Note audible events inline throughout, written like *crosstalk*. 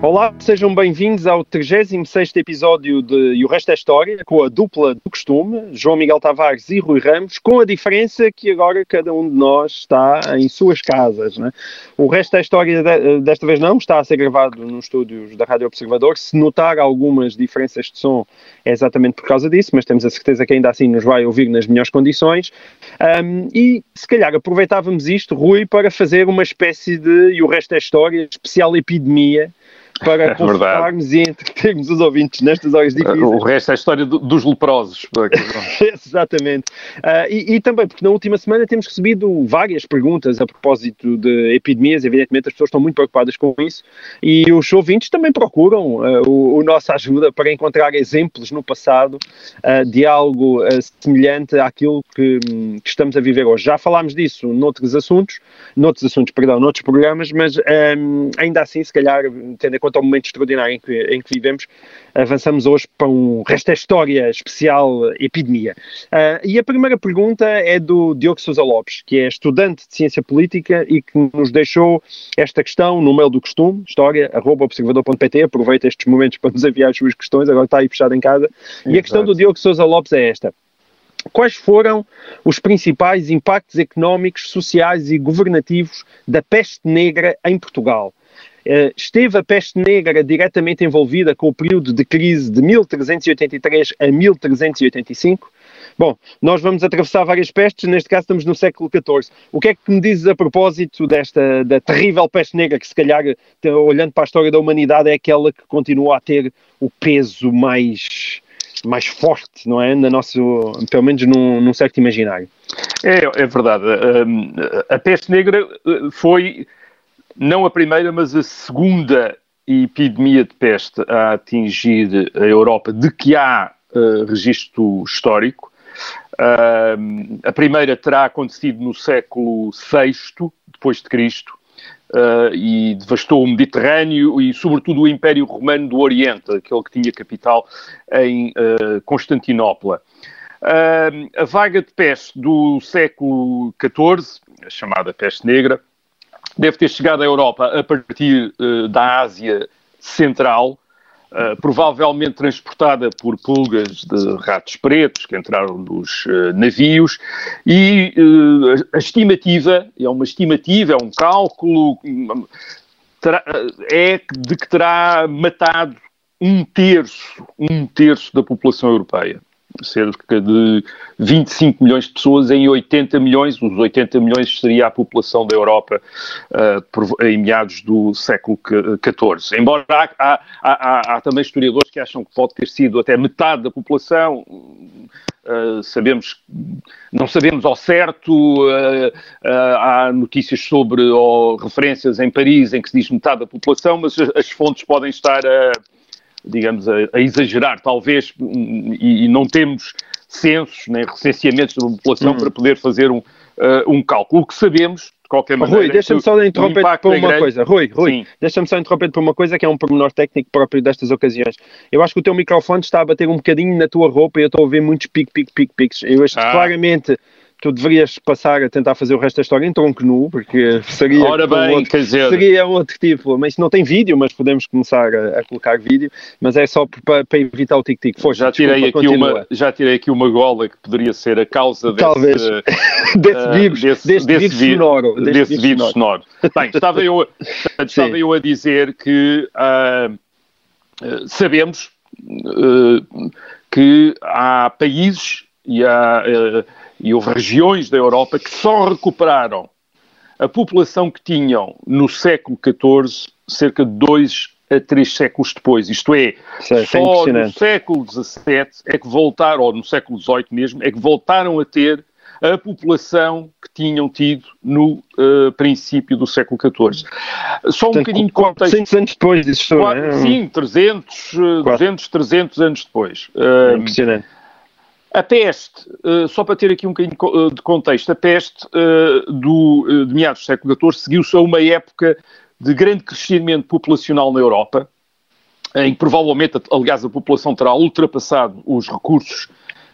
Olá, sejam bem-vindos ao 36º episódio de E o Resto é História, com a dupla do costume, João Miguel Tavares e Rui Ramos, com a diferença que agora cada um de nós está em suas casas. Né? O Resto é História de- desta vez não, está a ser gravado nos estúdios da Rádio Observador. Se notar algumas diferenças de som é exatamente por causa disso, mas temos a certeza que ainda assim nos vai ouvir nas melhores condições. Um, e se calhar aproveitávamos isto, Rui, para fazer uma espécie de E o Resto é História, especial epidemia, para É confortarmos e entretermos os ouvintes nestas horas difíceis. O resto é a história do- dos leprosos. *laughs* Exatamente. Ah, e, e também porque na última semana temos recebido várias perguntas a propósito de epidemias, evidentemente as pessoas estão muito preocupadas com isso e os ouvintes também procuram ah, o, o nossa ajuda para encontrar exemplos no passado ah, de algo semelhante àquilo que, que estamos a viver hoje. Já falámos disso noutros assuntos, noutros assuntos, perdão, noutros programas, mas hum, ainda assim, se calhar, tendo em conta o momento extraordinário em que, em que vivemos, avançamos hoje para um resto da história especial epidemia. Ah, e a primeira pergunta é do Diogo Sousa Lopes, que é estudante de ciência política e que nos deixou esta questão no mail do costume, história, arroba observador.pt, aproveita estes momentos para nos enviar as suas questões, agora está aí fechado em casa. E a questão do Diogo Sousa Lopes é esta. Quais foram os principais impactos económicos, sociais e governativos da peste negra em Portugal? Eh, esteve a peste negra diretamente envolvida com o período de crise de 1383 a 1385? Bom, nós vamos atravessar várias pestes, neste caso estamos no século XIV. O que é que me dizes a propósito desta da terrível peste negra, que se calhar, olhando para a história da humanidade, é aquela que continua a ter o peso mais, mais forte, não é? Na nosso, pelo menos num, num certo imaginário. É, é verdade. A peste negra eh, foi não a primeira, mas a segunda epidemia de peste a atingir a Europa de que há eh, registro histórico. Hum, a primeira terá acontecido no século VI depois de Cristo eh, e devastou o Mediterrâneo e, sobretudo, o Império Romano do Oriente, aquele que tinha capital em eh, Constantinopla. A vaga de peste do século XIV, chamada peste negra, deve ter chegado à Europa a partir eh, da Ásia Central, eh, provavelmente transportada por pulgas de ratos pretos que entraram nos eh, navios, e a estimativa, é uma estimativa, é um cálculo, hum, terá- é de que terá matado um terço, um terço da população europeia cerca de 25 milhões de pessoas em 80 milhões, os 80 milhões seria a população da Europa por- em meados do século XIV. Embora há, há- há- há também historiadores que acham que pode ter sido até metade da população, ah, sabemos, não sabemos ao certo, ah, há notícias sobre, ou referências em Paris em que se diz metade da população, mas as, as fontes podem estar a digamos, a, a exagerar, talvez, hum, e, e não temos censos nem recenseamentos da população para poder fazer um, ah, um cálculo. O que sabemos, de qualquer maneira... Rui, é deixa-me só interromper por é uma grande. coisa. Rui, Rui, deixa-me só interromper por uma coisa que é um pormenor técnico próprio destas ocasiões. Eu acho que o teu microfone está a bater um bocadinho na tua roupa e eu estou a ouvir muitos pic, pic, pic, pics. Eu acho que Ah. claramente tu deverias passar a tentar fazer o resto da história em tronco nu, porque seria, Ora um bem, outro, quer dizer- seria um outro tipo. Mas não tem vídeo, mas podemos começar a, a colocar vídeo. Mas é só para, para evitar o tic-tic. Já tirei, desculpa, aqui uma, já tirei aqui uma gola que poderia ser a causa desse, Talvez. *laughs* desse ah, vírus, desse- deste desse vírus sonoro. deste desse vírus sonoro. Bem, estava eu, *laughs* estava Sim. eu a dizer que ah, sabemos ah, que há países e, há, e houve regiões da Europa que só recuperaram a população que tinham no século XIV cerca de dois a três séculos depois. Isto é, é- é só no século XVII é que voltaram, ou no século XVIII mesmo, é que voltaram a ter a população que tinham tido no eh, princípio do século XIV. Só um Portanto, bocadinho de contexto. 400 anos depois disso, Quatro- é? Sim, 300, eh, Quatro. 200, 300 anos depois. É Eh, impressionante. A peste, uh, só para ter aqui um bocadinho de contexto, a peste uh, do, de meados do século XIV seguiu-se a uma época de grande crescimento populacional na Europa, em que provavelmente, aliás, a população terá ultrapassado os recursos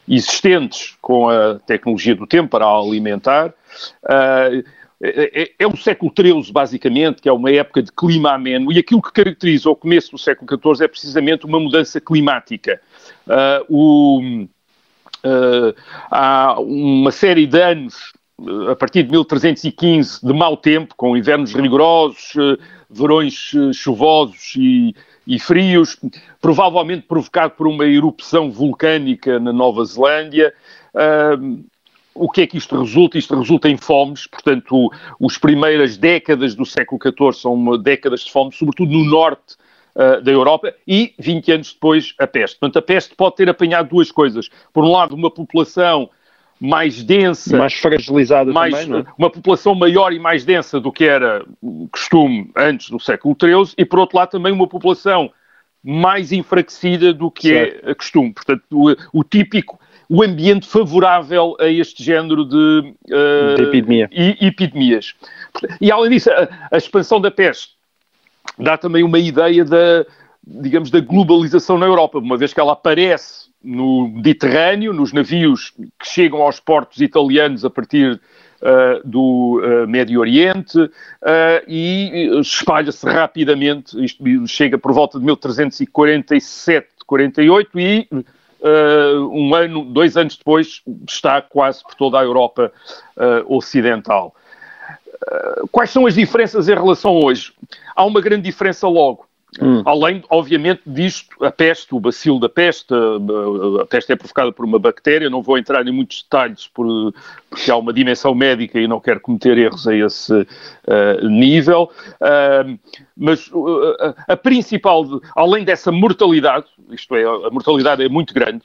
existentes com a tecnologia do tempo para a alimentar. É, é, o século XIII, basicamente, que é uma época de clima ameno, e aquilo que caracteriza o começo do século XIV é precisamente uma mudança climática. O, uh, há uma série de anos, a partir de 1315, de mau tempo, com invernos rigorosos, verões chuvosos e, e frios, provavelmente provocado por uma erupção vulcânica na Nova Zelândia. Uh, o que é que isto resulta? Isto resulta em fomes, portanto, as primeiras décadas do século XIV são décadas de fome, sobretudo no norte uh, da Europa, e 20 anos depois a peste. Portanto, a peste pode ter apanhado duas coisas. Por um lado, uma população mais densa, mais fragilizada mais, também, é? uma população maior e mais densa do que era costume antes do século XIII, e por outro lado também uma população mais enfraquecida do que é certo. é costume. Portanto, o, o, típico, o ambiente favorável a este género de, uh, de epidemia. e, epidemias. E além disso, a, a expansão da peste dá também uma ideia da, digamos, da globalização na Europa, uma vez que ela aparece no Mediterrâneo, nos navios que chegam aos portos italianos a partir uh, do uh, Médio Oriente uh, e espalha-se rapidamente, isto chega por volta de 1347, 48 e um ano, dois anos depois está quase por toda a Europa ocidental. Quais são as diferenças em relação a hoje? Há uma grande diferença logo. Hum. Além, obviamente, disto, a peste, o bacilo da peste, a, a, peste é provocada por uma bactéria, não vou entrar em muitos detalhes por, porque há uma dimensão médica e não quero cometer erros a esse uh, nível, uh, mas uh, a principal, além dessa mortalidade, isto é, a mortalidade é muito grande,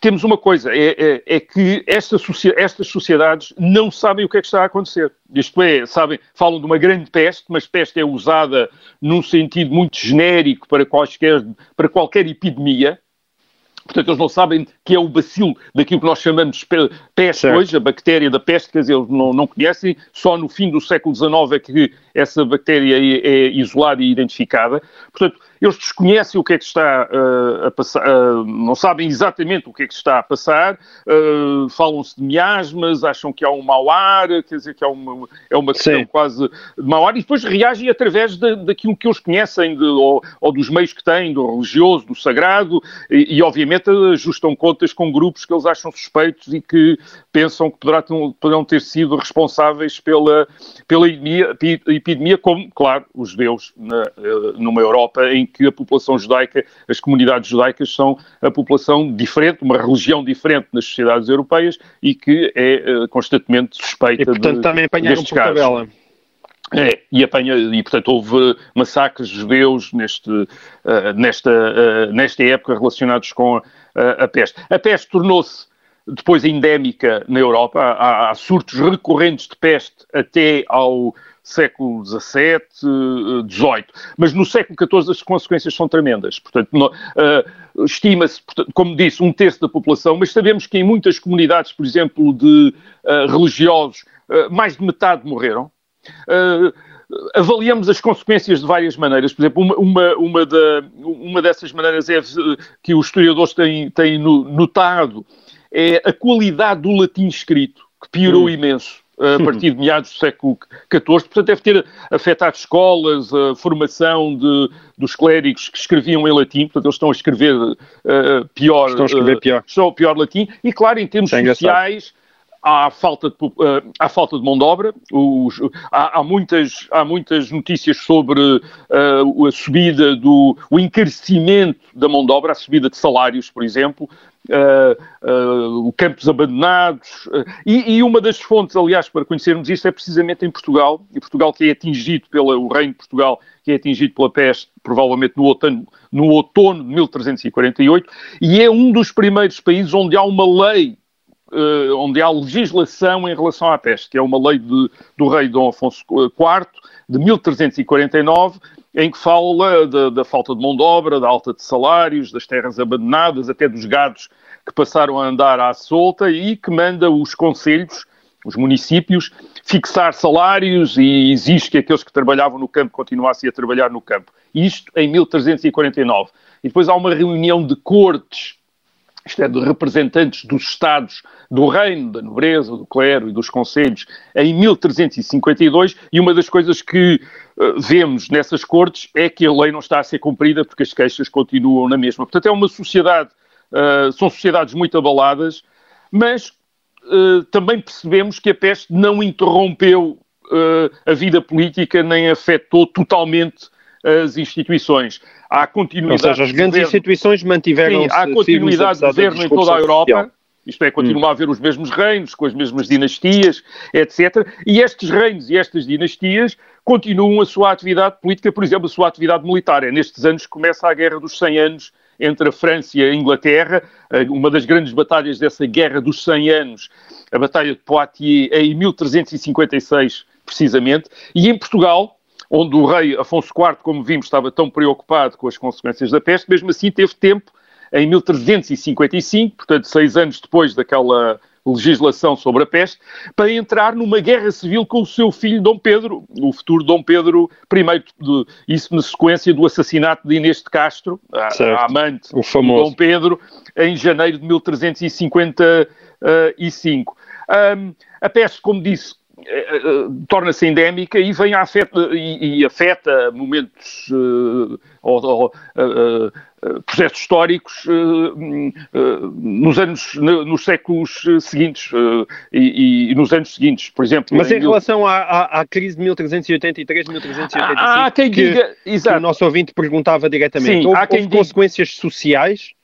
temos uma coisa, é, é, é que esta, estas sociedades não sabem o que é que está a acontecer. Isto é, sabem, falam de uma grande peste, mas peste é usada num sentido muito genérico para, quaisquer, para qualquer epidemia. Portanto, eles não sabem que é o bacilo daquilo que nós chamamos de peste certo. hoje, a bactéria da peste, quer dizer, eles não, não conhecem. Só no fim do século XIX é que essa bactéria é, é isolada e identificada. Portanto, eles desconhecem o que é que está uh, a passar, uh, não sabem exatamente o que é que está a passar, uh, falam-se de miasmas, acham que há um mau ar, quer dizer que há uma, é uma questão Sim. quase de mau ar, e depois reagem através de, daquilo que eles conhecem, de, ou, ou, dos meios que têm, do religioso, do sagrado, e, e, obviamente ajustam contas com grupos que eles acham suspeitos e que pensam que poderá, poderão ter sido responsáveis pela, pela epidemia, epidemia, como, claro, os judeus na, numa Europa em que a população judaica, as comunidades judaicas são a população diferente, uma religião diferente nas sociedades europeias e que é uh, constantemente suspeita e, portanto, de, também apanharam por tabela. É, e, apanha, e portanto houve massacres judeus neste, uh, nesta, uh, nesta época relacionados com uh, a peste. A peste tornou-se depois endémica na Europa, há, há, surtos recorrentes de peste até ao século XVII, XVIII. Mas no século XIV as consequências são tremendas. Portanto, uh, estima-se, como disse, um terço da população, mas sabemos que em muitas comunidades, por exemplo, de uh, religiosos, uh, mais de metade morreram. Avaliamos as consequências de várias maneiras. Por exemplo, uma, uma, uma, da, uma dessas maneiras é que os historiadores têm, têm notado é a qualidade do latim escrito, que piorou hum. imenso a partir de *laughs* meados do século XIV, portanto deve ter afetado escolas, a formação de, dos clérigos que escreviam em latim, portanto eles estão a escrever uh, pior, estão a escrever pior. Uh, pior latim, e claro, em termos é sociais, há falta de, uh, falta de mão de obra, os, há, há, muitas, há muitas notícias sobre uh, a subida do o encarecimento da mão de obra, a subida de salários, por exemplo, uh, uh, campos abandonados. Uh, e, e, uma das fontes, aliás, para conhecermos isto é precisamente em Portugal, e Portugal que é atingido pelo Reino de Portugal, que é atingido pela peste, provavelmente no outono, no outono de 1348, e é um dos primeiros países onde há uma lei Uh, onde há legislação em relação à peste, que é uma lei de, do rei Dom Afonso IV, de 1349, em que fala da, da falta de mão de obra, da alta de salários, das terras abandonadas, até dos gados que passaram a andar à solta e que manda os conselhos, os municípios, fixar salários e exige que aqueles que trabalhavam no campo continuassem a trabalhar no campo. Isto em 1349. E depois há uma reunião de cortes isto é, de representantes dos Estados do Reino, da nobreza, do clero e dos conselhos, em 1352, e uma das coisas que uh, vemos nessas cortes é que a lei não está a ser cumprida porque as queixas continuam na mesma. Portanto, é uma sociedade, uh, são sociedades muito abaladas, mas uh, também percebemos que a peste não interrompeu a vida política nem afetou totalmente as instituições. Há continuidade. Ou seja, as grandes instituições mantiveram-se. Há continuidade de governo em toda a Europa. Social. Isto é, continua hum. a haver os mesmos reinos, com as mesmas dinastias, etc. E estes reinos e estas dinastias continuam a sua atividade política, por exemplo, a sua atividade militar. É nestes anos que começa a Guerra dos 100 Anos entre a França e a Inglaterra, uma das grandes batalhas dessa Guerra dos 100 Anos, a Batalha de Poitiers, em 1356, precisamente. E em Portugal, onde o rei Afonso IV, como vimos, estava tão preocupado com as consequências da peste, mesmo assim teve tempo, em 1355, portanto seis anos depois daquela legislação sobre a peste, para entrar numa guerra civil com o seu filho Dom Pedro, o futuro Dom Pedro I, isso na sequência do assassinato de Inês de Castro, a, a amante o famoso. Dom Pedro, em janeiro de 1355. Um, a peste, como disse, torna-se endémica e vem a afeta, e, e afeta momentos uh, ou, ou uh, processos históricos nos anos, nos séculos seguintes e, e, nos anos seguintes, por exemplo. Mas em, em relação à, à, à, crise de 1383, 1385, há quem que, diga, que o nosso ouvinte perguntava diretamente, Sim, houve, há quem houve consequências sociais?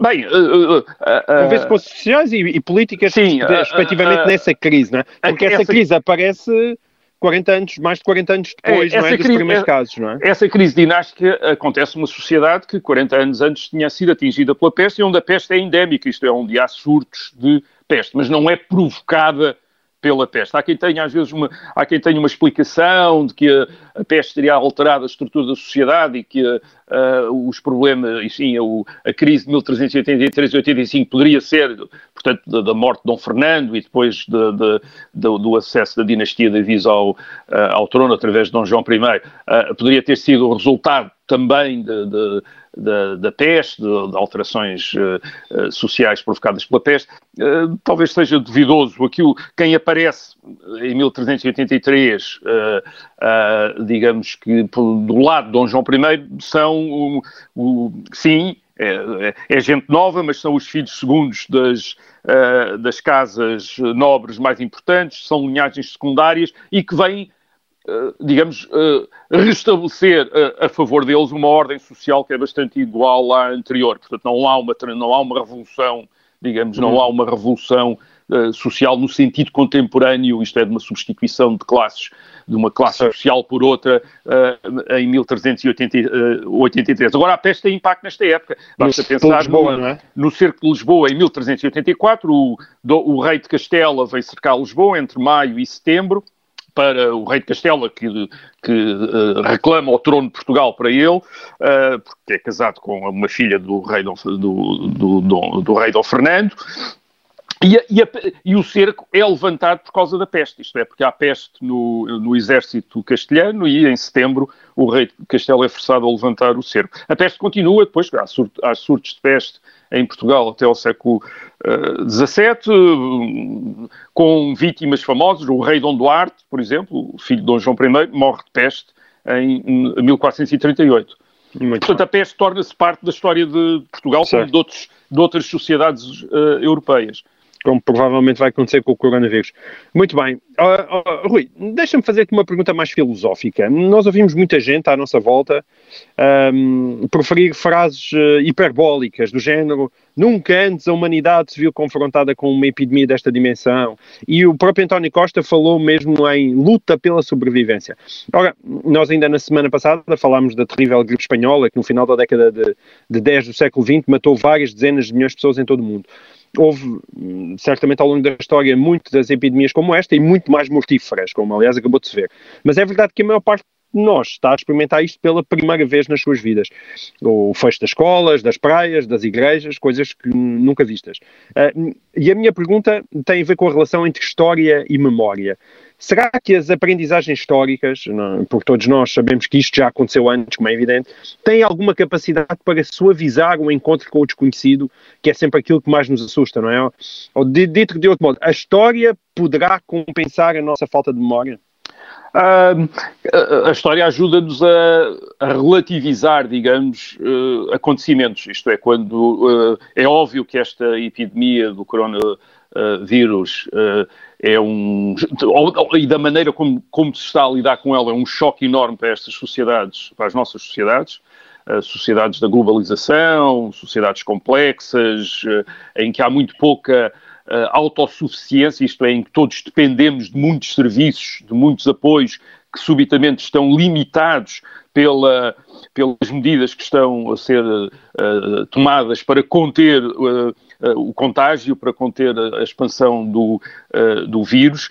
Bem, uh, uh, ver sociais e, e políticas, sim, respectivamente, nessa crise, não é? Porque essa, essa crise aparece 40 anos, mais de 40 anos depois, é, não é? Dos primeiros é, casos, não é? Essa crise dinástica acontece numa sociedade que 40 anos antes tinha sido atingida pela peste e onde a peste é endémica, isto é, onde há surtos de peste, mas não é provocada pela peste. Há quem tenha, às vezes, uma, há quem tenha uma explicação de que a, a peste teria alterado a estrutura da sociedade e que uh, os problemas, enfim, a, a crise de 1383 e 85 poderia ser, portanto, da, da, morte de Dom Fernando e depois de, de, de, do acesso da dinastia de Avisa ao, uh, ao trono através de Dom João I, uh, poderia ter sido o resultado também de, de, da, da peste, de, de alterações uh, sociais provocadas pela peste, uh, talvez seja duvidoso aquilo, quem aparece em 1383, digamos que do lado de Dom João I, são, sim, é, é, gente nova, mas são os filhos segundos das, uh, das casas nobres mais importantes, são linhagens secundárias e que vêm eh, digamos, uh, restabelecer uh, a favor deles uma ordem social que é bastante igual à anterior. Portanto, não há uma, não há uma revolução, digamos, não uhum. há uma revolução social no sentido contemporâneo, isto é, de uma substituição de classes, de uma classe social por outra, em 1383. Agora, a peste tem impacto nesta época. Basta no pensar Lisboa, no, é? no cerco de Lisboa, em 1384, o, o rei de Castela veio cercar Lisboa entre maio e setembro, para o rei de Castela, que, que uh, reclama o trono de Portugal para ele, uh, porque é casado com uma filha do rei Dom, do, do, do, do rei Dom Fernando, e, a, e, a, e, o cerco é levantado por causa da peste, isto é, porque há peste no, no exército castelhano e em setembro o rei de Castelo é forçado a levantar o cerco. A peste continua, depois há, sur, há surtos de peste em Portugal até ao século XVII, uh, com vítimas famosas. O rei Dom Duarte, por exemplo, o filho de Dom João I, morre de peste em 1438. Muito Portanto, bem. a peste torna-se parte da história de Portugal, certo. como de, outros, de outras sociedades uh, europeias como provavelmente vai acontecer com o coronavírus. Muito bem. Uh, uh, Rui, deixa-me fazer-te uma pergunta mais filosófica. Nós ouvimos muita gente à nossa volta um, proferir frases uh, hiperbólicas do género nunca antes a humanidade se viu confrontada com uma epidemia desta dimensão e o próprio António Costa falou mesmo em luta pela sobrevivência. Ora, nós ainda na semana passada falámos da terrível gripe espanhola que no final da década de, de 10 do século XX matou várias dezenas de milhões de pessoas em todo o mundo houve certamente ao longo da história muitas epidemias como esta e muito mais mortíferas, como aliás acabou de se ver. Mas é verdade que a maior parte de nós está a experimentar isto pela primeira vez nas suas vidas. O fecho das escolas, das praias, das igrejas, coisas que nunca vistas. Uh, e a minha pergunta tem a ver com a relação entre história e memória. Será que as aprendizagens históricas, porque todos nós sabemos que isto já aconteceu antes, como é evidente, têm alguma capacidade para suavizar o encontro com o desconhecido, que é sempre aquilo que mais nos assusta, não é? Ou dito de outro modo, a história poderá compensar a nossa falta de memória? Uh, a história ajuda-nos a, a, relativizar, digamos, uh, acontecimentos. Isto é, quando uh, é óbvio que esta epidemia do coronavírus é um. e da maneira como, como se está a lidar com ela, é um choque enorme para estas sociedades, para as nossas sociedades. sociedades da globalização, sociedades complexas, em que há muito pouca uh, autossuficiência, isto é, em que todos dependemos de muitos serviços, de muitos apoios que subitamente estão limitados pela, pelas medidas que estão a ser uh, tomadas para conter uh, o contágio, para conter a, expansão do, do vírus.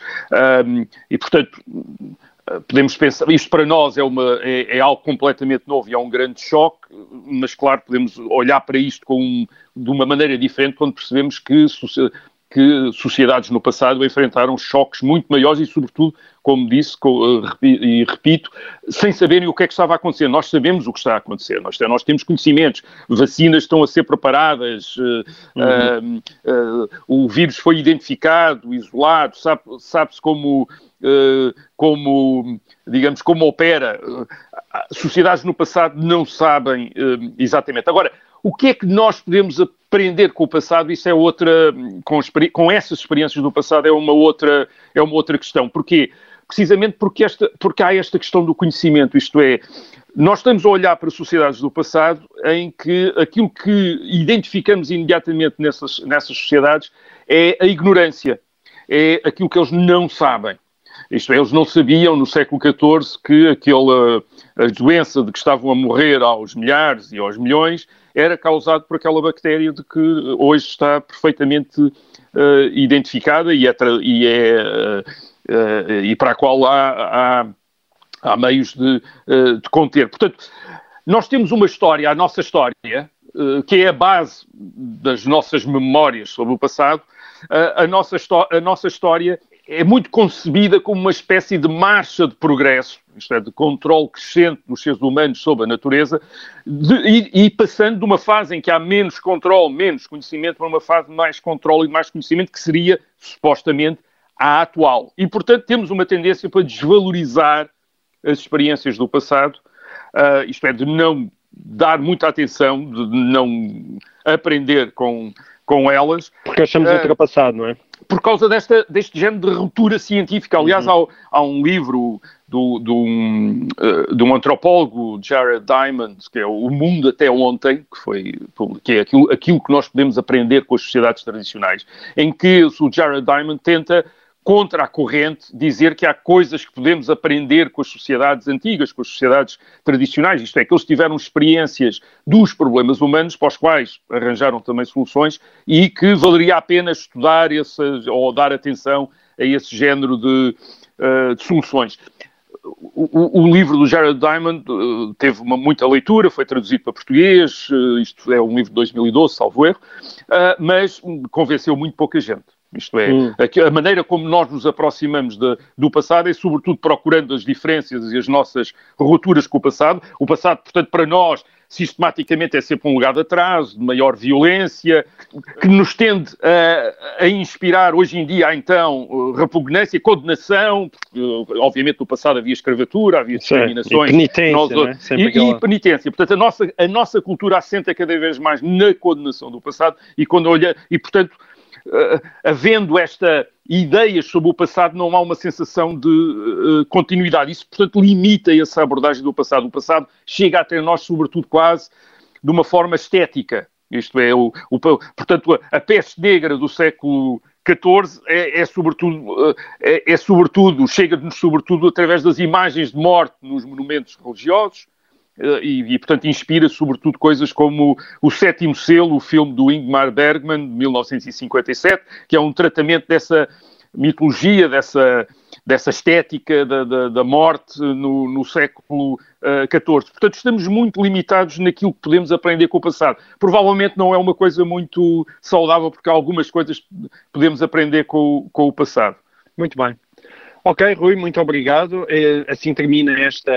Um, e, portanto, podemos pensar, isto para nós é, uma, é, é, algo completamente novo e é um grande choque, mas claro, podemos olhar para isto com, de uma maneira diferente quando percebemos que que sociedades no passado enfrentaram choques muito maiores e, sobretudo, como disse eh, e repito, sem saberem o que é que estava a acontecer. Nós sabemos o que está a acontecer, nós, nós temos conhecimentos, vacinas estão a ser preparadas, uhum. uh, uh, o vírus foi identificado, isolado, sabe-se sabe como, uh, como, digamos, como opera. Sociedades no passado não sabem exatamente. Agora, o que é que nós podemos aprender com o passado? Isso é outra, com, com essas experiências do passado é uma outra, é uma outra questão. Porquê? Precisamente porque, esta, porque há esta questão do conhecimento, isto é, nós estamos a olhar para sociedades do passado em que aquilo que identificamos imediatamente nessas, nessas sociedades é a ignorância, é aquilo que eles não sabem. Isto é, eles não sabiam no século XIV que aquela a doença de que estavam a morrer aos milhares e aos milhões era causado por aquela bactéria de que hoje está perfeitamente uh, identificada e é, e, é uh, e para a qual há, há, há meios de, de, conter. Portanto, nós temos uma história, a nossa história, que é a base das nossas memórias sobre o passado. a, nossa, a nossa história é muito concebida como uma espécie de marcha de progresso, isto é, de controle crescente dos seres humanos sobre a natureza, de, e, e, passando de uma fase em que há menos controle, menos conhecimento, para uma fase de mais controle e de mais conhecimento, que seria, supostamente, a atual. E, portanto, temos uma tendência para desvalorizar as experiências do passado, uh, isto é, de não dar muita atenção, de não aprender com, com elas. Porque achamos uh, ultrapassado, não é? Por causa desta, deste género de ruptura científica. Aliás, uhum. há, há, um livro do, do, um, uh, de um antropólogo, Jared Diamond, que é O Mundo Até Ontem, que, foi, que é aquilo, aquilo que nós podemos aprender com as sociedades tradicionais, em que o Jared Diamond tenta contra a corrente, dizer que há coisas que podemos aprender com as sociedades antigas, com as sociedades tradicionais, isto é, que eles tiveram experiências dos problemas humanos para os quais arranjaram também soluções e que valeria a pena estudar essas, ou dar atenção a esse género de, uh, de soluções. O, o, livro do Jared Diamond uh, teve uma, muita leitura, foi traduzido para português, uh, isto é um livro de 2012, salvo erro, mas convenceu muito pouca gente. Isto é, hum. a, maneira como nós nos aproximamos de, do passado é sobretudo procurando as diferenças e as nossas rupturas com o passado. O passado, portanto, para nós, sistematicamente é sempre um legado atrás, de maior violência, que nos tende a, a inspirar hoje em dia, então, repugnância, condenação, porque, obviamente no passado havia escravatura, havia discriminações. E penitência, nós, é? e, aquela... e, penitência. Portanto, a nossa, a nossa cultura assenta cada vez mais na condenação do passado e quando olha, e portanto havendo esta ideias sobre o passado, não há uma sensação de uh, continuidade. Isso, portanto, limita essa abordagem do passado. O passado chega até nós, sobretudo, quase de uma forma estética. Isto é, o, o portanto, a, peste negra do século XIV é, é sobretudo, é, é sobretudo chega-nos sobretudo através das imagens de morte nos monumentos religiosos, eh, e, e, portanto, inspira sobretudo coisas como O Sétimo Selo, o filme do Ingmar Bergman, de 1957, que é um tratamento dessa mitologia, dessa, dessa estética da, da, da morte no, no século XIV. Uh, Portanto, estamos muito limitados naquilo que podemos aprender com o passado. Provavelmente não é uma coisa muito saudável, porque algumas coisas podemos aprender com, com o passado. Muito bem. Ok, Rui, muito obrigado. Assim termina esta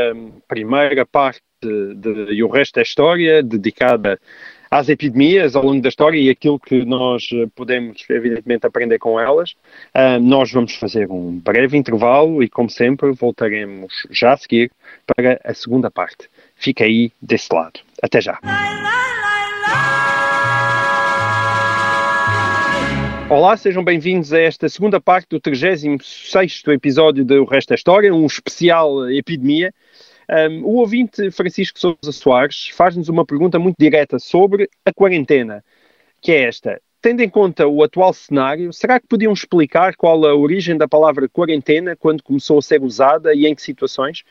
primeira parte de, de, e o resto da história dedicada às epidemias ao longo da história e aquilo que nós podemos, evidentemente, aprender com elas. Uh, nós vamos fazer um breve intervalo e, como sempre, voltaremos já a seguir para a segunda parte. Fica aí desse lado. Até já. Olá, sejam bem-vindos a esta segunda parte do 36º episódio do Resto da História, um especial epidemia. Um, o ouvinte Francisco Sousa Soares faz-nos uma pergunta muito direta sobre a quarentena, que é esta. Tendo em conta o atual cenário, será que podiam explicar qual a origem da palavra quarentena, quando começou a ser usada e em que situações?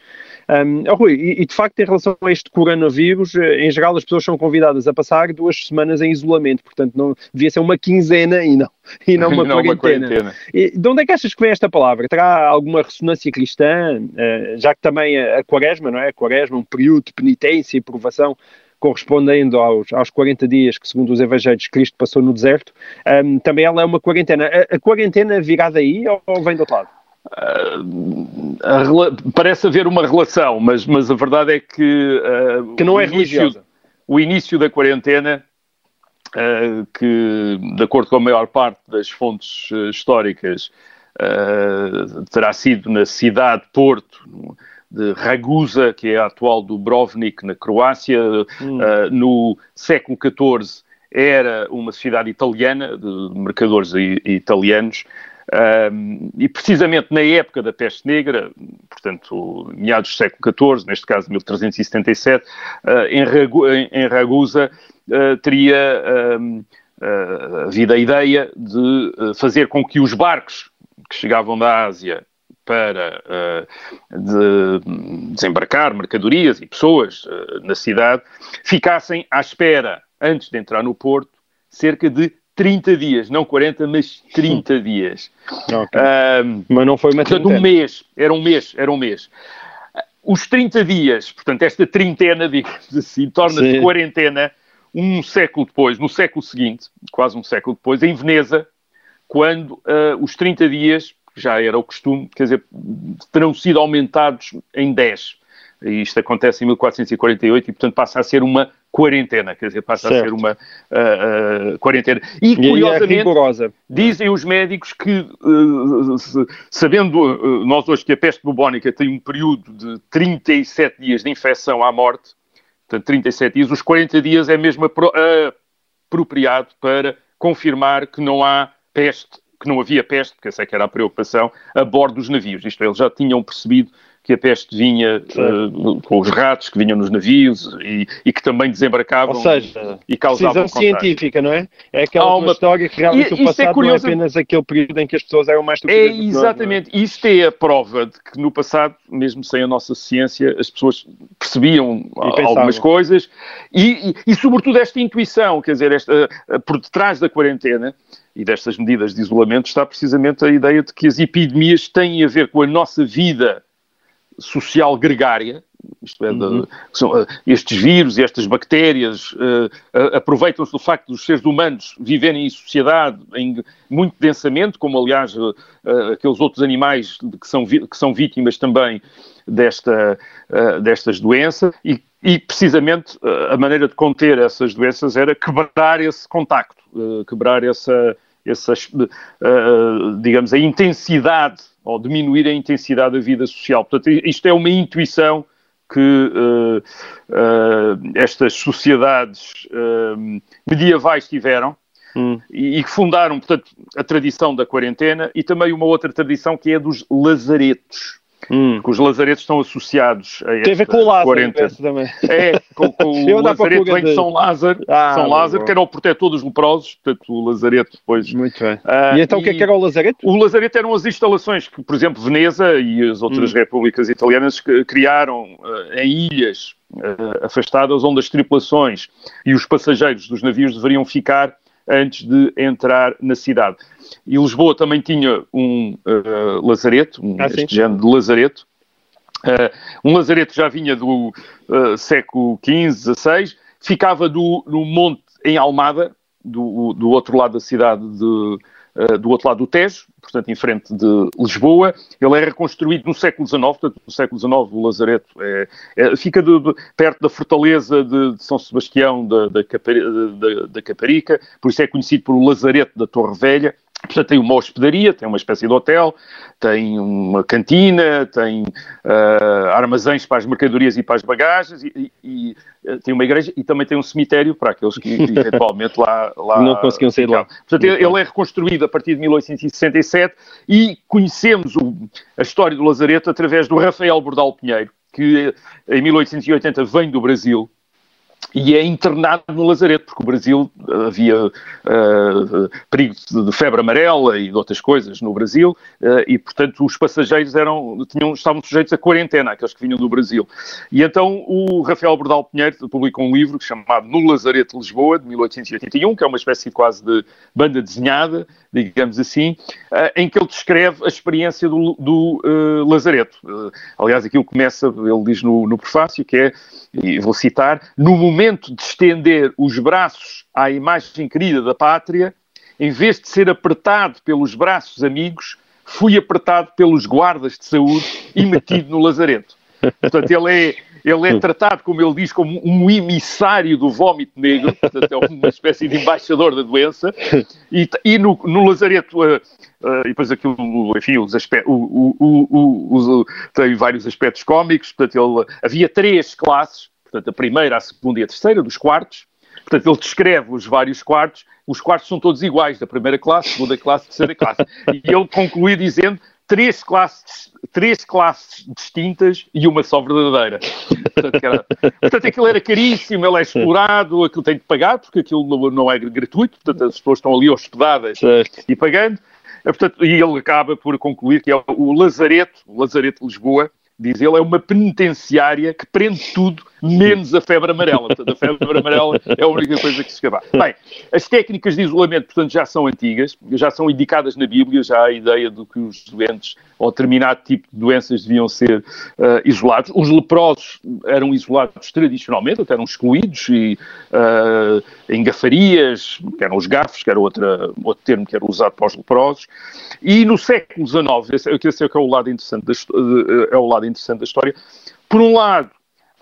Um, oh, Rui, e, e, de facto, em relação a este coronavírus, eh, em geral as pessoas são convidadas a passar duas semanas em isolamento, portanto não devia ser uma quinzena e não, e não *laughs* uma não quarentena. Uma quarentena. E, de onde é que achas que vem esta palavra? Terá alguma ressonância cristã, uh, já que também a, a quaresma, não é? A quaresma, um período de penitência e provação, correspondendo aos, aos 40 dias que, segundo os Evangelhos, Cristo passou no deserto, um, também ela é uma quarentena. A, a quarentena virá daí ou, ou vem do outro lado? Uh, parece haver uma relação, mas, mas a verdade é que. Uh, que não é religiosa. O início da quarentena, uh, que, de acordo com a maior parte das fontes históricas, terá sido na cidade Porto, de Ragusa, que é a atual Dubrovnik, na Croácia. Hum. Uh, no século XIV era uma cidade italiana, de mercadores italianos. Um, e precisamente na época da peste negra, portanto, meados do século XIV, neste caso 1377, uh, em, Ragu em, em, Ragusa uh, teria um, uh, havido a ideia de fazer com que os barcos que chegavam da Ásia para uh, de desembarcar mercadorias e pessoas uh, na cidade, ficassem à espera, antes de entrar no porto, cerca de 30 dias, não 40, mas 30 dias. Okay. Mas não foi uma Portanto, um mês, era um mês, era um mês. Os 30 dias, portanto, esta trintena, digamos assim, torna-se quarentena um século depois, no século seguinte, quase um século depois, em Veneza, quando uh, os 30 dias já era o costume, quer dizer, terão sido aumentados em 10. E isto acontece em 1448 e, portanto, passa a ser uma quarentena, quer dizer, passa certo. a ser uma uh, uh, quarentena. E, é curiosamente, dizem os médicos que, uh, sabendo nós hoje que a peste bubónica tem um período de 37 dias de infecção à morte, portanto, 37 dias, os 40 dias é mesmo apropriado para confirmar que não há peste que não havia peste, porque essa é que era a preocupação, a bordo dos navios. Isto eles já tinham percebido que a peste vinha uh, com os ratos que vinham nos navios e, e que também desembarcavam Ou seja, e causavam científica, não é? É aquela uma... história que realmente e, o é passado é curioso... não é apenas aquele período em que as pessoas eram mais É exatamente. Nós, é? Isto é a prova de que no passado, mesmo sem a nossa ciência, as pessoas percebiam algumas coisas e, e, e, sobretudo, esta intuição, quer dizer, esta, por detrás da quarentena, e destas medidas de isolamento está precisamente a ideia de que as epidemias têm a ver com a nossa vida social gregária, isto é, uhum. de, são, uh, estes vírus e estas bactérias uh, uh, aproveitam-se do facto dos seres humanos viverem em sociedade em, muito densamente, como aliás aqueles outros animais que são, que são vítimas também desta, destas doenças e, e precisamente a maneira de conter essas doenças era quebrar esse contacto, quebrar essa, essa digamos, a intensidade ou diminuir a intensidade da vida social. Portanto, isto é uma intuição que uh, uh, estas sociedades uh, medievais tiveram hum. e, e, que fundaram, portanto, a tradição da quarentena e também uma outra tradição que é dos lazaretos. Hum. os lazaretos estão associados a Tem a ver com o Lázaro, 40. também. É, com, *laughs* com o lazareto vem de São Lázaro, ah, São Lázaro, que era o protetor dos leprosos, portanto o lazareto depois... Muito bem. Uh, e então o que é que era o lazareto? O lazareto eram as instalações que, por exemplo, Veneza e as outras hum. repúblicas italianas criaram uh, em ilhas uh, afastadas, onde as tripulações e os passageiros dos navios deveriam ficar antes de entrar na cidade. E Lisboa também tinha um uh, lazareto, um, Ah, este género de lazareto. Uh, um lazareto já vinha do uh, século XV, XVI, ficava do, no monte em Almada, do, do outro lado da cidade de, uh, do outro lado do Tejo, portanto em frente de Lisboa. Ele é reconstruído no século XIX, portanto no século XIX o lazareto é, é- fica de- de- perto da fortaleza de, de São Sebastião da- da Caparica, por isso é conhecido por o lazareto da Torre Velha. Portanto, tem uma hospedaria, tem uma espécie de hotel, tem uma cantina, tem ah, armazéns para as mercadorias e para as bagagens, e, e- e, eh, tem uma igreja e também tem um cemitério para aqueles que eventualmente lá, lá Não conseguiam sair lá. Portanto, ele, ele é reconstruído a partir de 1867 e conhecemos o- a história do Lazareto através do Rafael Bordal Pinheiro, que eh, em 1880 vem do Brasil e é internado no Lazareto, porque o Brasil eh, havia eh, perigo de febre amarela e de outras coisas no Brasil, eh, e portanto os passageiros eram, tinham, estavam sujeitos a quarentena, aqueles que vinham do Brasil. E então o Rafael Bordal Pinheiro publicou um livro chamado No Lazareto de Lisboa, de 1881, que é uma espécie quase de banda desenhada, digamos assim, eh, em que ele descreve a experiência do, do Lazareto. Aliás, aquilo começa, ele diz no, no prefácio, que é, e vou citar, no momento de estender os braços à imagem querida da pátria, em vez de ser apertado pelos braços amigos, fui apertado pelos guardas de saúde e metido no lazareto. Portanto, ele é, ele é tratado, como ele diz, como um emissário do vómito negro, portanto, é uma espécie de embaixador da doença, e, e no, no lazareto, eh, eh, e depois aquilo, enfim, os aspectos, o, o, o, tem vários aspectos cómicos, portanto, ele, havia três classes, portanto, a primeira, a segunda e a terceira, dos quartos, Portanto, ele descreve os vários quartos, os quartos são todos iguais, da primeira classe, segunda classe, terceira classe. *laughs* E ele conclui dizendo três classes, três classes distintas e uma só verdadeira. Portanto, era- portanto, aquilo era caríssimo, ele é explorado, aquilo tem de pagar, porque aquilo não, não é gratuito, portanto, as pessoas estão ali hospedadas Certo. e pagando. Portanto, e ele acaba por concluir que é o Lazareto, o Lazareto de Lisboa, diz ele, é uma penitenciária que prende tudo, menos a febre amarela. Portanto, a febre amarela é a única coisa que se escapa. Bem, as técnicas de isolamento, portanto, já são antigas, já são indicadas na Bíblia, já há a ideia de que os doentes ou determinado tipo de doenças deviam ser eh, isolados. Os leprosos eram isolados tradicionalmente, até eram excluídos e eh, em gafarias, que eram os gafos, que era outra, outro termo que era usado para os leprosos. E no século XIX, esse, esse é o lado interessante histó- é o lado interessante da história, por um lado,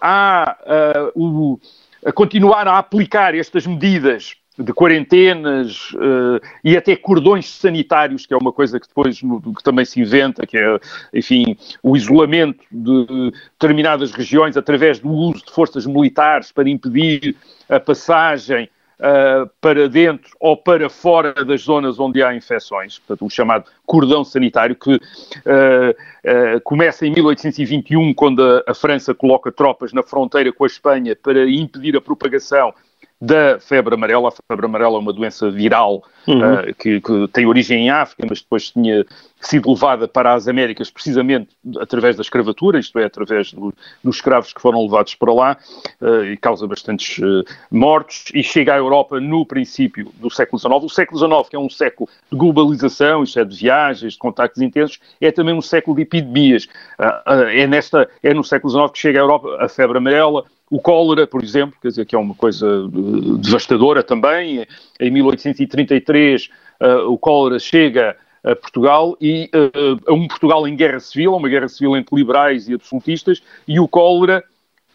há ah, o, a continuar a aplicar estas medidas de quarentenas eh, e até cordões sanitários, que é uma coisa que depois que também se inventa, que é, enfim, o isolamento de determinadas regiões através do uso de forças militares para impedir a passagem ah, para dentro ou para fora das zonas onde há infecções, portanto, o chamado cordão sanitário, que ah, começa em 1821, quando a, a França coloca tropas na fronteira com a Espanha para impedir a propagação da febre amarela. A febre amarela é uma doença viral ah, que, que tem origem em África, mas depois tinha sido levada para as Américas precisamente através da escravatura, isto é, através do- dos escravos que foram levados para lá, ah, e causa bastantes ah, mortos, e chega à Europa no princípio do século XIX. O século XIX, que é um século de globalização, isto é, de viagens, de contactos intensos, é também um século de epidemias. Ah, ah, é, nesta, é no século XIX que chega à Europa a febre amarela, o cólera, por exemplo, quer dizer, que é uma coisa eh, devastadora também. Em 1833, eh, o cólera chega a Portugal e eh, a um Portugal em guerra civil, uma guerra civil entre liberais e absolutistas, e o cólera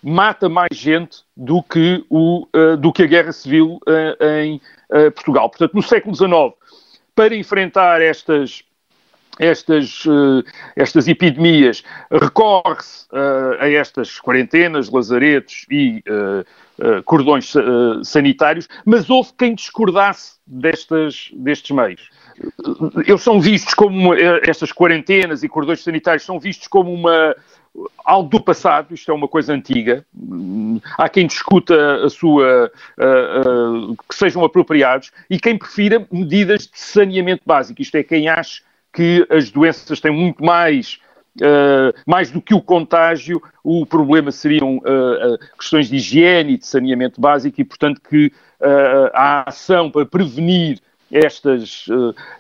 mata mais gente do que, o, eh, do que a guerra civil eh, em eh, Portugal. Portanto, no século XIX, para enfrentar estas estas, eh, estas epidemias, recorre-se eh, a estas quarentenas, lazaretos e eh, cordões sanitários, mas houve quem discordasse destas, destes meios. Eles são vistos como, estas quarentenas e cordões sanitários são vistos como uma, algo do passado, isto é uma coisa antiga. Há quem discuta a sua, ah, ah, que sejam apropriados e quem prefira medidas de saneamento básico, isto é, quem acha que as doenças têm muito mais uh, mais do que o contágio, o problema seriam uh, questões de higiene e de saneamento básico e, portanto, que a ação para prevenir estas,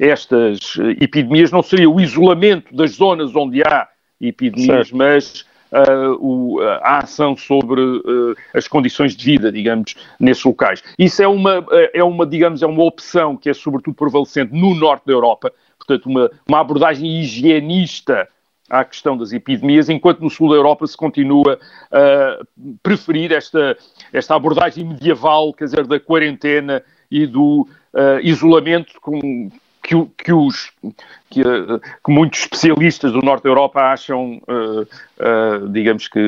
estas epidemias não seria o isolamento das zonas onde há epidemias, certo. mas uh, o, a ação sobre uh, as condições de vida, digamos, nesses locais. Isso é uma, é uma, digamos, é uma opção que é sobretudo prevalecente no norte da Europa, portanto, uma, uma abordagem higienista à questão das epidemias, enquanto no sul da Europa se continua a preferir esta, esta abordagem medieval, quer dizer, da quarentena e do uh, isolamento com, que, que, os, que, eh, que, muitos especialistas do norte da Europa acham, uh, digamos que,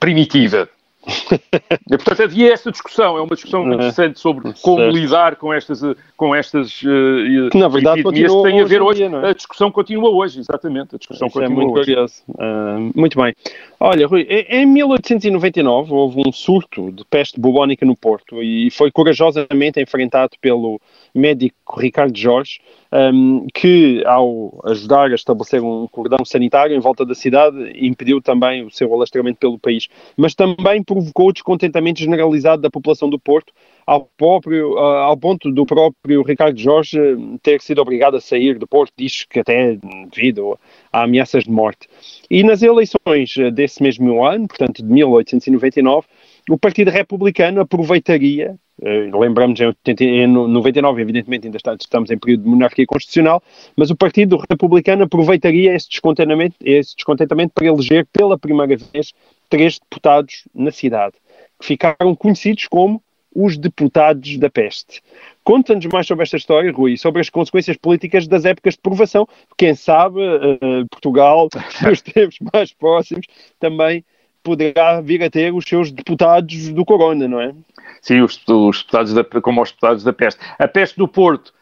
primitiva. *laughs* e, portanto, havia esta discussão, é uma discussão é. interessante sobre como certo. lidar com estas, com estas uh, que, na verdade, epidemias. Tem a ver hoje, dia, é? a discussão continua hoje, exatamente, a discussão Isso continua é muito hoje. Curioso. Uh, muito bem. Olha, Rui, em 1899 houve um surto de peste bubónica no Porto e foi corajosamente enfrentado pelo médico Ricardo Jorge, um, que, ao ajudar a estabelecer um cordão sanitário em volta da cidade, impediu também o seu alastramento pelo país, mas também provocou descontentamento generalizado da população do Porto, ao, próprio, uh, ao ponto do próprio Ricardo Jorge ter sido obrigado a sair do Porto, diz que até devido a ameaças de morte. E nas eleições desse mesmo ano, portanto de 1899, o Partido Republicano aproveitaria Uh, lembramos, em, 80, em 99, evidentemente, ainda estamos em período de monarquia constitucional, mas o Partido Republicano aproveitaria esse descontentamento, esse descontentamento para eleger pela primeira vez três deputados na cidade, que ficaram conhecidos como os deputados da peste. Conta-nos mais sobre esta história, Rui, e sobre as consequências políticas das épocas de provação. Quem sabe, uh, Portugal, *laughs* nos tempos mais próximos, também poderá vir a ter os seus deputados do Corona, não é? Sim, os, os deputados da, como os deputados da peste. A peste do Porto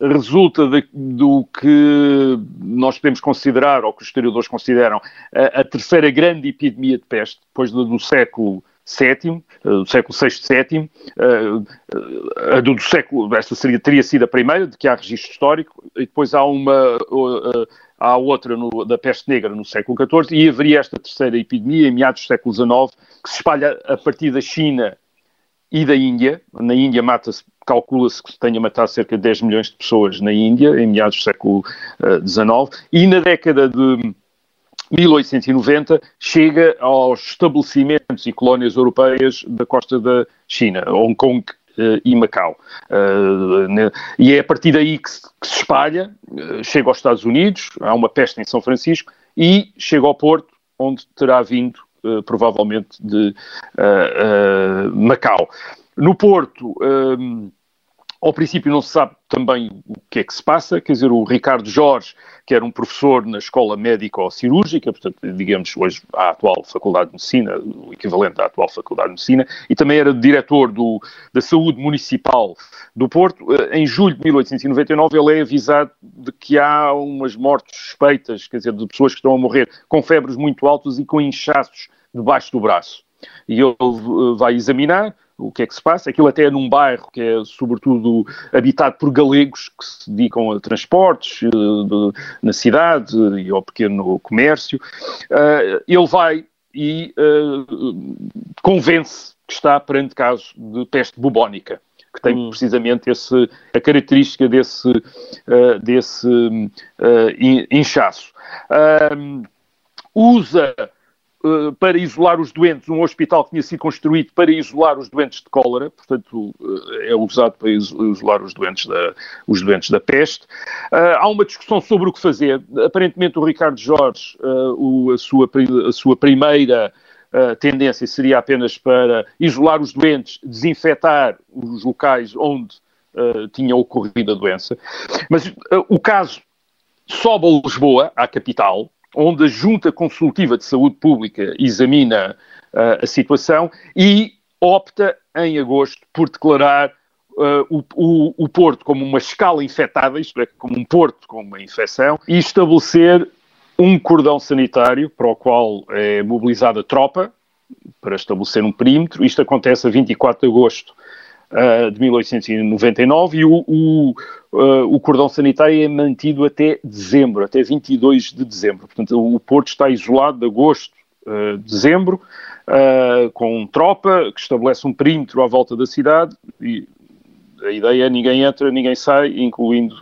resulta de, do que nós podemos considerar, ou que os historiadores consideram, a, a terceira grande epidemia de peste, depois do, do século VII, eh, do século VI, VII, eh, a do, do século, esta seria, teria sido a primeira, de que há registro histórico, e depois há uma, há outra no, da peste negra no século XIV, e haveria esta terceira epidemia em meados do século XIX, que se espalha a partir da China e da Índia. Na Índia mata-se, calcula-se que tenha matado cerca de 10 milhões de pessoas na Índia, em meados do século XIX, uh, e na década de 1890 chega aos estabelecimentos e colónias europeias da costa da China, Hong Kong uh, e Macau. Ne, e é a partir daí que se, que se espalha, chega aos Estados Unidos, há uma peste em São Francisco, e chega ao Porto, onde terá vindo provavelmente de uh, uh, Macau. No Porto, ao princípio não se sabe também o que é que se passa, quer dizer, o Ricardo Jorge, que era um professor na escola médico-cirúrgica, portanto, digamos, hoje a atual Faculdade de Medicina, o equivalente à atual Faculdade de Medicina, e também era diretor do, da Saúde Municipal do Porto. Em julho de 1899 ele é avisado de que há umas mortes suspeitas, quer dizer, de pessoas que estão a morrer com febres muito altas e com inchaços debaixo do braço. E ele eh, vai examinar, o que é que se passa. Aquilo até é num bairro que é sobretudo habitado por galegos que se dedicam a transportes uh, na cidade e ao pequeno comércio. Uh, ele vai e uh, convence que está perante caso de peste bubónica que tem hum. precisamente esse, a característica desse, uh, desse uh, inchaço. Uh, usa eh, para isolar os doentes, um hospital que tinha sido construído para isolar os doentes de cólera, portanto eh, é usado para isolar os doentes da, os doentes da peste. Uh, há uma discussão sobre o que fazer. Aparentemente o Ricardo Jorge, a, sua, a sua primeira tendência seria apenas para isolar os doentes, desinfetar os locais onde tinha ocorrido a doença. Mas o caso sobe a Lisboa, à capital, onde a Junta Consultiva de Saúde Pública examina uh, a situação e opta, em agosto, por declarar uh, o, o, o, Porto como uma escala infectada, isto é, como um Porto com uma infecção, e estabelecer um cordão sanitário para o qual é mobilizada tropa para estabelecer um perímetro. Isto acontece a 24 de agosto uh, de 1899 e o, o, uh, o, cordão sanitário é mantido até dezembro, até 22 de dezembro. Portanto, o Porto está isolado de agosto a dezembro, com tropa que estabelece um perímetro à volta da cidade e a ideia é ninguém entra, ninguém sai, incluindo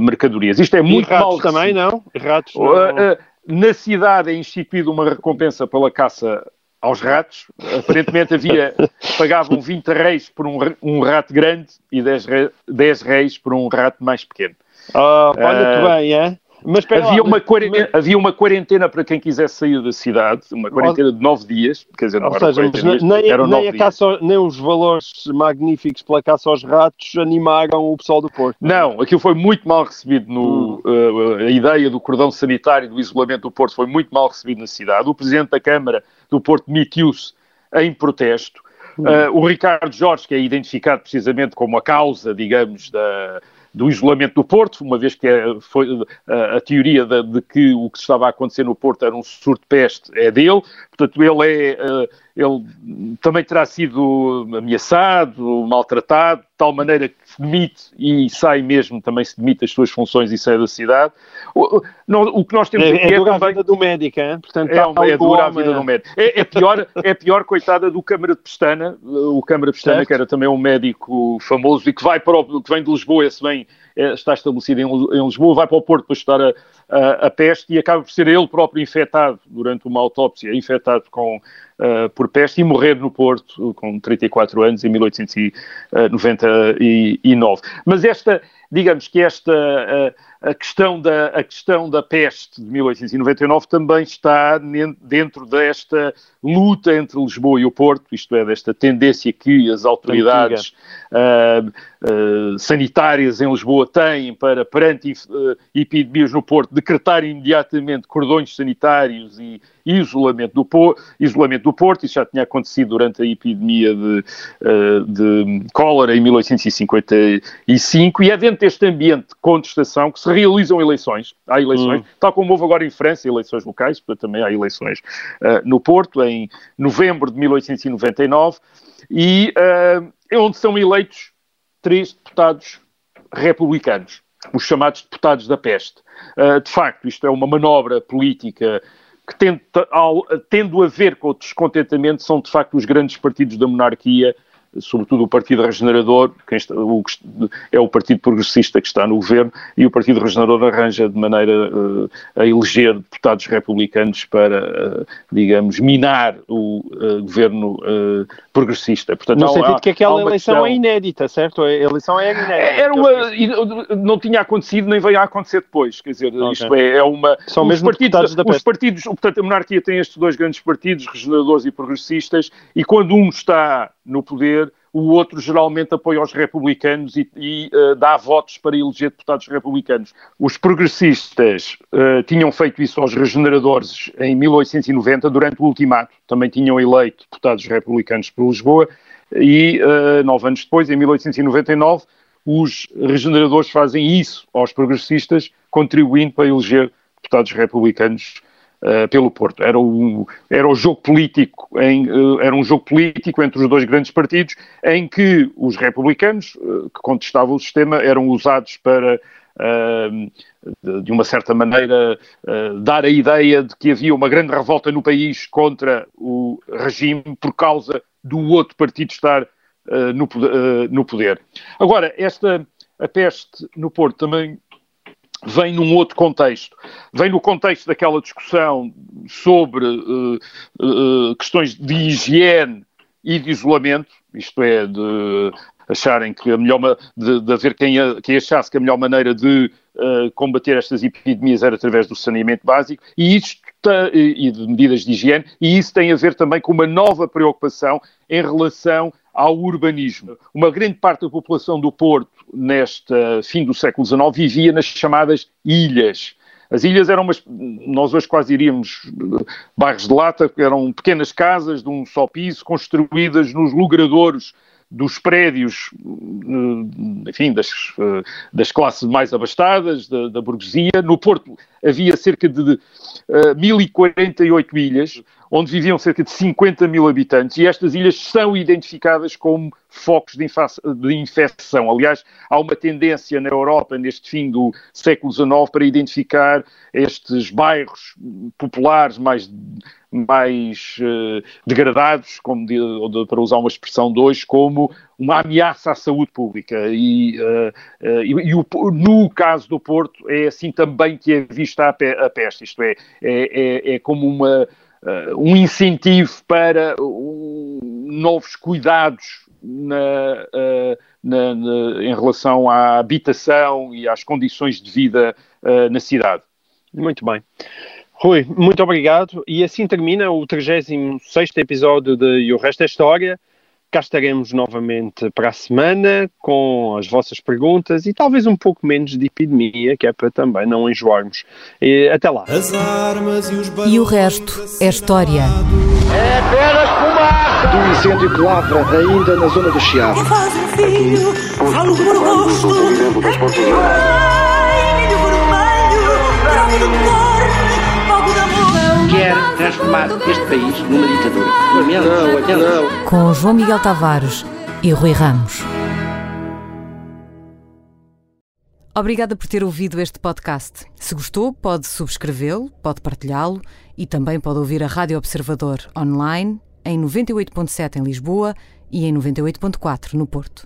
mercadorias. Isto é muito e ratos mal também, não? Ratos não. Na cidade é instituída uma recompensa pela caça aos ratos. Aparentemente havia, pagavam 20 reis por um, um rato grande e 10, 10 reis por um rato mais pequeno. Oh, olha-te uh, bem, é? Mas havia, lá, uma quarentena, mas... havia uma quarentena para quem quisesse sair da cidade, uma quarentena de nove dias, quer dizer, não Ou seja, dias, nem, nem, a caça, nem os valores magníficos pela caça aos ratos animaram o pessoal do Porto. Não, aquilo foi muito mal recebido no, hum. uh, a ideia do cordão sanitário, do isolamento do Porto foi muito mal recebido na cidade. O Presidente da Câmara do Porto demitiu-se em protesto. Uh, o Ricardo Jorge, que é identificado precisamente como a causa, digamos, da, do isolamento do Porto, uma vez que é, foi a, a teoria de, de, que o que estava a acontecer no Porto era um surto de peste, é dele. Portanto, ele é. Uh, ele também terá sido ameaçado, maltratado, de tal maneira que se demite e sai mesmo, também se demite as suas funções e sai da cidade. O, o que nós temos é, aqui é, é dura também... a vida do médico, hein? Portanto, é, uma, é dura a vida do médico. É, é, pior, é pior, coitada, do Câmara de Pestana, o Câmara de Pestana, certo. que era também um médico famoso e que, vai para o, que vem de Lisboa, esse vem, está estabelecido em, Lisboa, vai para o Porto para estudar a, a, a, peste e acaba por ser ele próprio infectado durante uma autópsia, infectado com, uh, por peste e morrer no Porto com 34 anos em 1899. Mas esta, digamos que esta uh, a questão, da, a questão da peste de 1899 também está dentro desta luta entre Lisboa e o Porto, isto é, desta tendência que as autoridades uh, uh, sanitárias em Lisboa têm para, perante uh, epidemias no Porto, decretar imediatamente cordões sanitários e isolamento do, Porto, isolamento do Porto. Isso já tinha acontecido durante a epidemia de, de cólera em 1855 e é dentro deste ambiente de contestação que se realizam eleições. Há eleições, hum. tal como houve agora em França, eleições locais, também há eleições uh, no Porto, em novembro de 1899, e uh, é onde são eleitos três deputados republicanos, os chamados deputados da peste. Uh, de facto, isto é uma manobra política que tenta, ao, tendo a ver com o descontentamento, são de facto os grandes partidos da monarquia sobretudo o Partido Regenerador, está, o, é o Partido Progressista que está no governo, e o Partido Regenerador arranja de maneira uh, a eleger deputados republicanos para, uh, digamos, minar o uh, governo progressista. Portanto, no sentido há, que aquela eleição questão... é inédita, certo? A eleição é inédita. Era uma, não tinha acontecido nem veio a acontecer depois, quer dizer, okay. isto é, é uma... São os mesmo partidos, da os partidos, portanto, a monarquia tem estes dois grandes partidos, regeneradores e progressistas, e quando um está no poder, o outro geralmente apoia os republicanos e, e uh, dá votos para eleger deputados republicanos. Os progressistas uh, tinham feito isso aos regeneradores em 1890, durante o ultimato, também tinham eleito deputados republicanos por Lisboa, e uh, nove anos depois, em 1899, os regeneradores fazem isso aos progressistas, contribuindo para eleger deputados republicanos uh, pelo Porto. Era o, era o jogo político, em, uh, era um jogo político entre os dois grandes partidos, em que os republicanos, uh, que contestavam o sistema, eram usados para de uma certa maneira, dar a ideia de que havia uma grande revolta no país contra o regime por causa do outro partido estar no, poder. Agora, esta a peste no Porto também vem num outro contexto. Vem no contexto daquela discussão sobre uh, uh, questões de higiene e de isolamento, isto é, de acharem que a melhor de, de haver quem, quem achasse que a melhor maneira de uh, combater estas epidemias era através do saneamento básico e isto e de medidas de higiene, e isso tem a ver também com uma nova preocupação em relação ao urbanismo. Uma grande parte da população do Porto, neste fim do século XIX, vivia nas chamadas ilhas. As ilhas eram umas, nós hoje quase diríamos bairros de lata, eram pequenas casas de um só piso, construídas nos lugradouros dos prédios, eh, enfim, das, eh, das classes mais abastadas, da, da burguesia. No Porto havia cerca de uh, eh, 1048 ilhas, onde viviam cerca de 50 mil habitantes, e estas ilhas são identificadas como focos de, de, infecção. Aliás, há uma tendência na Europa, neste fim do século XIX, para identificar estes bairros populares mais, mais uh, degradados, como de, de, para usar uma expressão de hoje, como uma ameaça à saúde pública. E, uh, uh, e, e o, no caso do Porto, é assim também que é vista a, pe, a peste, isto é, é, é, é como uma um incentivo para novos cuidados na, uh, na, na, em relação à habitação e às condições de vida na cidade. Muito bem. Rui, muito obrigado. E assim termina o 36 episódio de E o Resto é História. Cá estaremos novamente para a semana com as vossas perguntas e talvez um pouco menos de epidemia, que é para também não enjoarmos. E até lá. E o resto é história. É apenas fumaça! Do incêndio que lavra ainda na zona do Chiado. faz um filho, falo por. Ai, milho vermelho, Quer transformar este país numa ditadura. Não, não. Com João Miguel Tavares e Rui Ramos. Obrigada por ter ouvido este podcast. Se gostou, pode subscrevê-lo, pode partilhá-lo e também pode ouvir a Rádio Observador online em 98.7 em Lisboa e em 98.4 no Porto.